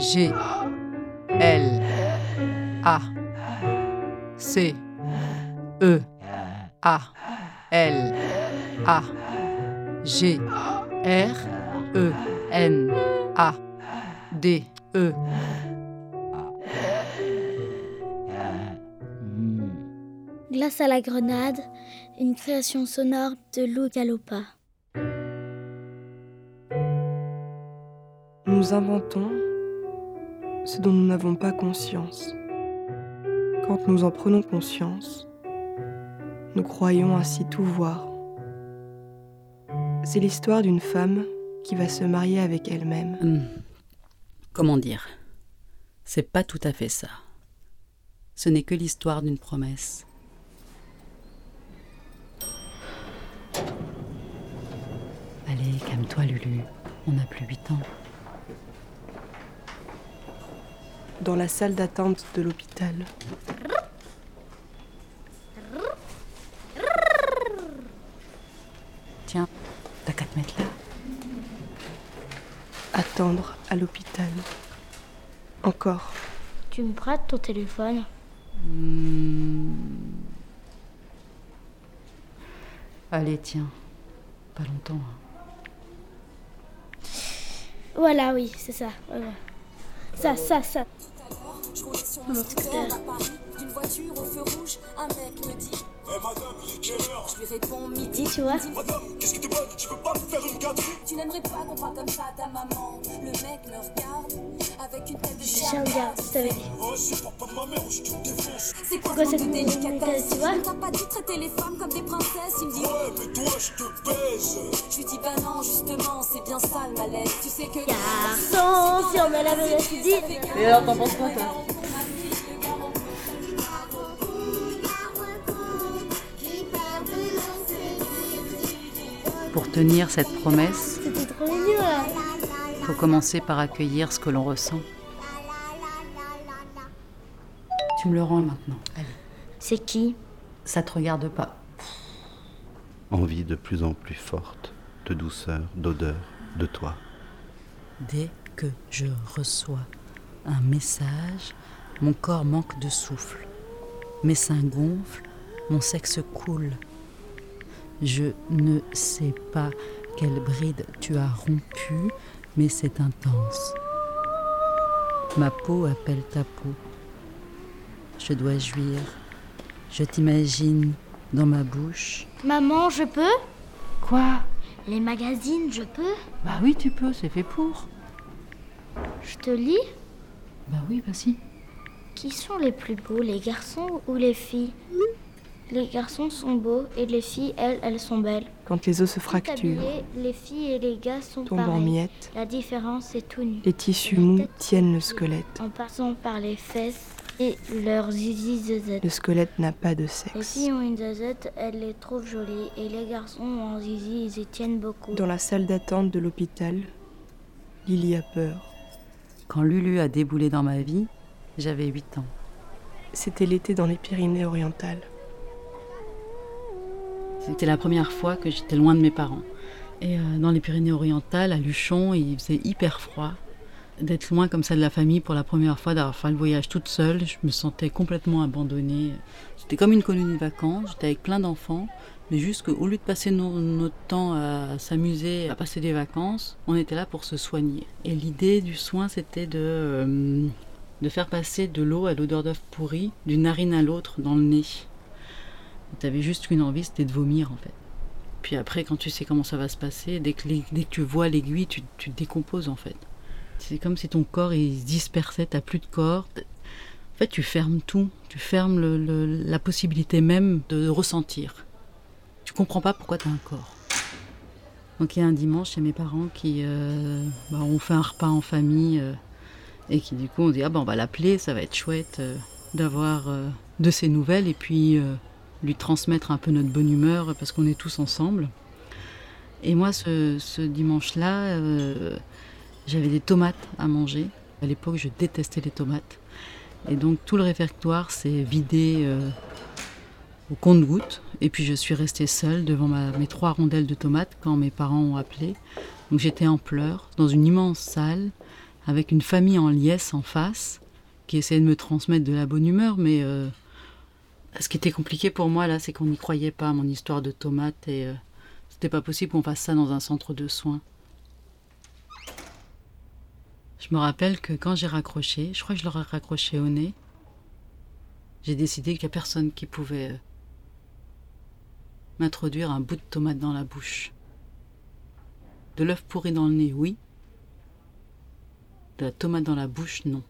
G L A C E A L A G R E N A D E Glace à la grenade, une création sonore de Lou Galopa. Nous inventons ce dont nous n'avons pas conscience. Quand nous en prenons conscience, nous croyons ainsi tout voir. C'est l'histoire d'une femme qui va se marier avec elle-même. Hum. Comment dire? C'est pas tout à fait ça. Ce n'est que l'histoire d'une promesse. Allez, calme-toi, Lulu. On n'a plus huit ans. Dans la salle d'attente de l'hôpital. Tiens, t'as qu'à te mettre là. Attendre à l'hôpital. Encore. Tu me prêtes ton téléphone? Hmm. Allez, tiens. Pas longtemps. hein. Voilà, oui, c'est ça. ouais, ouais. Ça, ça, ça. Je sur Mon scooter. à Paris, d'une voiture au feu rouge, un mec me dit Je lui réponds midi, Dis, tu vois tu n'aimerais pas qu'on parle comme ça à ta maman. Le mec me regarde avec une tête de chien. regardé, je t'avais dit. C'est quoi Quoi, ce cette de délicatesse tu vois On t'a pas dit traiter les femmes comme des princesses Il me dit Ouais, mais toi je te baise Je lui dis bah non, justement, c'est bien ça le malaise. Tu sais que. Garçon, si on met la Et alors, t'en penses quoi, toi? Tenir cette promesse, il faut commencer par accueillir ce que l'on ressent. Tu me le rends maintenant. Allez. C'est qui? Ça te regarde pas. Envie de plus en plus forte de douceur, d'odeur, de toi. Dès que je reçois un message, mon corps manque de souffle. Mes seins gonflent, mon sexe coule. Je ne sais pas quelle bride tu as rompu, mais c'est intense. Ma peau appelle ta peau. Je dois jouir. Je t'imagine dans ma bouche. Maman, je peux? Quoi? Les magazines, je peux? Bah oui, tu peux, c'est fait pour. Je te lis? Bah oui, vas-y. Qui sont les plus beaux, les garçons ou les filles? Les garçons sont beaux et les filles, elles, elles sont belles. Quand les os se fracturent, habillés, les filles et les gars sont tombent en miettes, La différence, c'est tout nu. les tissus mous tiennent le squelette. En passant par les fesses et leurs zizi zezette. Le squelette n'a pas de Les sexe. filles ont une zezette, elles les trouvent jolies. Et les garçons ont un zizi, ils y tiennent beaucoup. Dans la salle d'attente de l'hôpital, Lily a peur. Quand Lulu a déboulé dans ma vie, j'avais 8 ans. C'était l'été dans les Pyrénées-Orientales. C'était la première fois que j'étais loin de mes parents. Et euh, dans les Pyrénées-Orientales, à Luchon, il faisait hyper froid. D'être loin comme ça de la famille pour la première fois, d'avoir fait le voyage toute seule, je me sentais complètement abandonnée. C'était comme une colonie de vacances, j'étais avec plein d'enfants, mais juste qu'au lieu de passer no- notre temps à s'amuser, à passer des vacances, on était là pour se soigner. Et l'idée du soin, c'était de, euh, de faire passer de l'eau à l'odeur d'œuf pourri, d'une narine à l'autre dans le nez. Tu avais juste une envie, c'était de vomir en fait. Puis après, quand tu sais comment ça va se passer, dès que, dès que tu vois l'aiguille, tu, tu te décomposes en fait. C'est comme si ton corps il se dispersait, t'as plus de corps. En fait, tu fermes tout. Tu fermes la possibilité même de ressentir. Tu comprends pas pourquoi tu as un corps. Donc il y a un dimanche chez mes parents qui euh, bah, ont fait un repas en famille euh, et qui du coup on dit ah ben on va l'appeler, ça va être chouette euh, d'avoir euh, de ses nouvelles et puis lui transmettre un peu notre bonne humeur parce qu'on est tous ensemble. Et moi ce, ce dimanche-là, euh, j'avais des tomates à manger. À l'époque, je détestais les tomates. Et donc tout le réfectoire s'est vidé euh, au compte-gouttes. Et puis je suis restée seule devant mes trois rondelles de tomates quand mes parents ont appelé. Donc j'étais en pleurs dans une immense salle avec une famille en liesse en face, qui essayait de me transmettre de la bonne humeur, mais euh, ce qui était compliqué pour moi là, c'est qu'on n'y croyait pas à mon histoire de tomates et euh, c'était pas possible qu'on fasse ça dans un centre de soins. Je me rappelle que quand j'ai raccroché, je crois que je leur ai raccroché au nez, j'ai décidé qu'il n'y a personne qui pouvait euh, m'introduire un bout de tomate dans la bouche. De l'œuf pourri dans le nez, oui. De la tomate dans la bouche, non.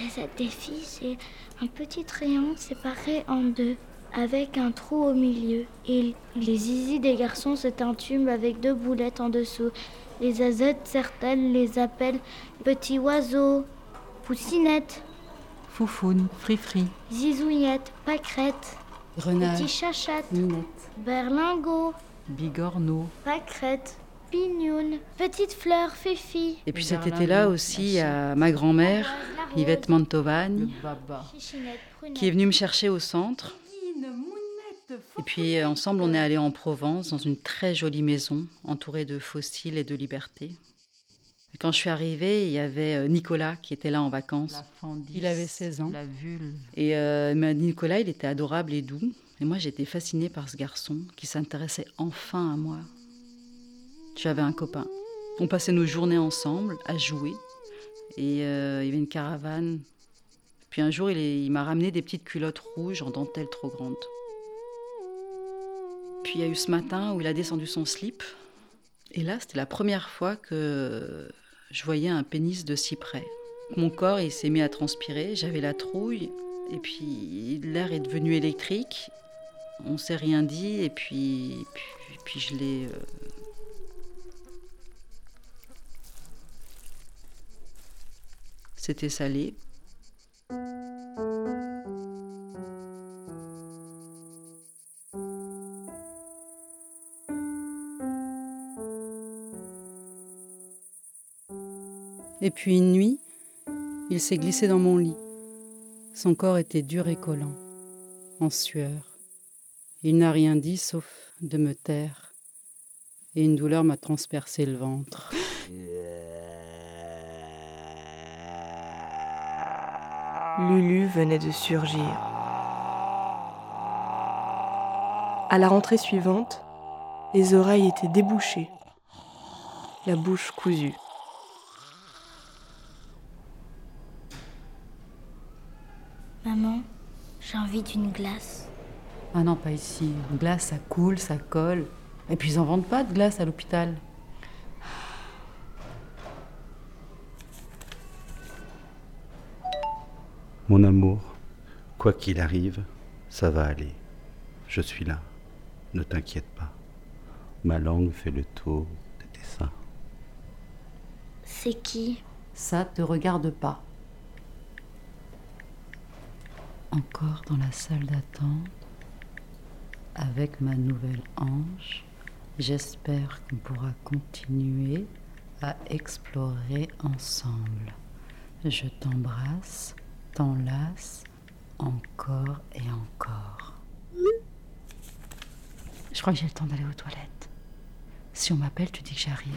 Et ça, Cette défi, c'est un petit rayon séparé en deux, avec un trou au milieu. Et les zizi des garçons, c'est un tube avec deux boulettes en dessous. Les azettes, certaines les appellent petits oiseaux, poussinettes, Foufoune, frifri, zizouillettes, pâquerettes, grenade, petits chachattes, minette, berlingots, bigorneau. pâquerettes, pignounes, petites fleurs, fifi, Et puis cet été-là aussi, à ma grand-mère, Yvette prunettes. qui est venue me chercher au centre. Et puis euh, ensemble, on est allé en Provence, dans une très jolie maison, entourée de fossiles et de liberté. Et quand je suis arrivée, il y avait euh, Nicolas qui était là en vacances. Il avait 16 ans. La vulve. Et euh, mais Nicolas, il était adorable et doux. Et moi, j'étais fascinée par ce garçon qui s'intéressait enfin à moi. J'avais un copain. On passait nos journées ensemble à jouer. Et euh, il y avait une caravane. Puis un jour, il, m'a ramené des petites culottes rouges en dentelle trop grande. Puis il y a eu ce matin où il a descendu son slip. Et là, c'était la première fois que je voyais un pénis de si près. Mon corps, il s'est mis à transpirer, j'avais la trouille, et puis l'air est devenu électrique. On s'est rien dit, et puis, puis, puis je l'ai. euh, C'était salé. Et puis une nuit, il s'est glissé dans mon lit. Son corps était dur et collant, en sueur. Il n'a rien dit sauf de me taire. Et une douleur m'a transpercé le ventre. Lulu venait de surgir. À la rentrée suivante, les oreilles étaient débouchées, la bouche cousue. Maman, j'ai envie d'une glace. Ah non, pas ici. Une glace, ça coule, ça colle. Et puis ils en vendent pas de glace à l'hôpital. Mon amour, quoi qu'il arrive, ça va aller. Je suis là. Ne t'inquiète pas. Ma langue fait le tour de tes seins. C'est qui? Ça te regarde pas. Encore dans la salle d'attente, avec ma nouvelle ange, j'espère qu'on pourra continuer à explorer ensemble. Je t'embrasse, t'enlace, encore et encore. Je crois que j'ai le temps d'aller aux toilettes. Si on m'appelle, tu dis que j'arrive.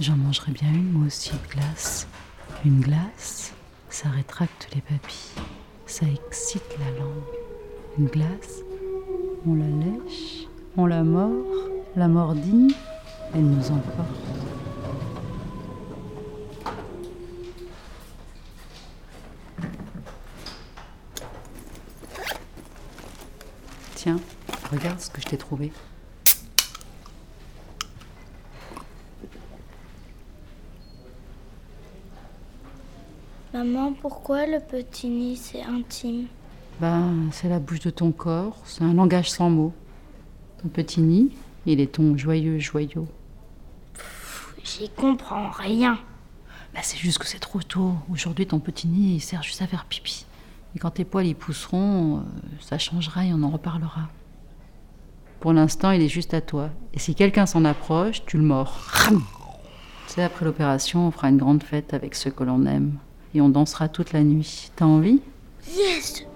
J'en mangerai bien une, moi aussi, de glace. Une glace, ça rétracte les papilles. Ça excite la langue. Une glace, on la lèche, on la mord, la mordille, elle nous emporte. Tiens, regarde ce que je t'ai trouvé. Maman, pourquoi le petit nid c'est intime? Ben, c'est la bouche de ton corps, c'est un langage sans mots. Ton petit nid, il est ton joyeux joyau. J'y comprends rien. Ben, c'est juste que c'est trop tôt. Aujourd'hui, ton petit nid, il sert juste à faire pipi. Et quand tes poils y pousseront, euh, ça changera et on en reparlera. Pour l'instant, il est juste à toi. Et si quelqu'un s'en approche, tu le mords. Sais, après l'opération, on fera une grande fête avec ceux que l'on aime. Et on dansera toute la nuit. T'as envie? Yes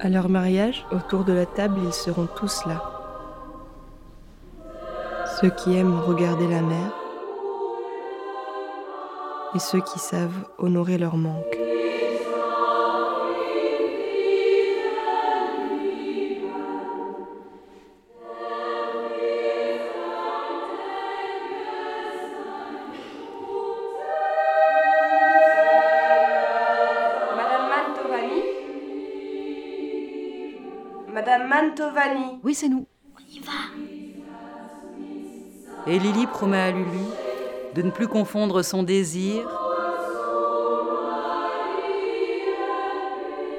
À leur mariage, autour de la table, ils seront tous là. Ceux qui aiment regarder la mer et ceux qui savent honorer leur manque. Madame Mantovani Oui, c'est nous. On y va Et Lily promet à Lulu de ne plus confondre son désir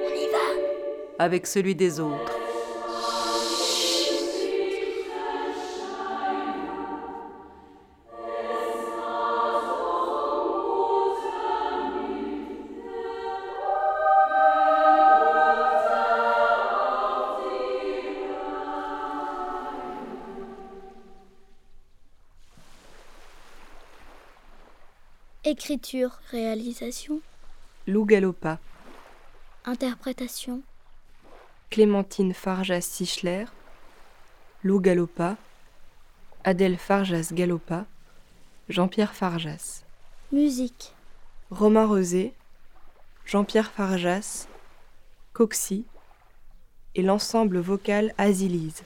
On y va avec celui des autres. Écriture, réalisation, Lou Galopa, interprétation, Clémentine Farjas-Sichler, Lou Galopa, Adèle Farjas-Galopa, Jean-Pierre Farjas, musique, Romain Rosé, Jean-Pierre Farjas, Coxy. Et l'ensemble vocal Azilise,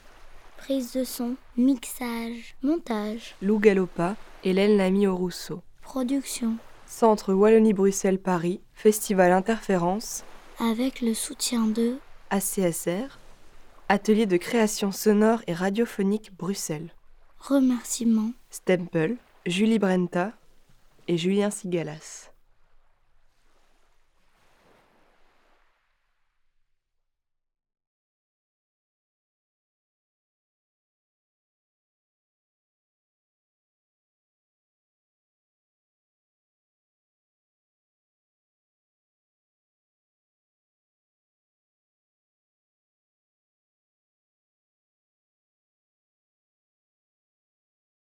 prise de son, mixage, montage, Lou Galopa, Hélène Lamy au Rousseau. Production, Centre Wallonie-Bruxelles-Paris, Festival Interférence, avec le soutien de ACSR, Atelier de création sonore et radiophonique Bruxelles. remerciements Stempel, Julie Brenta et Julien Sigalas.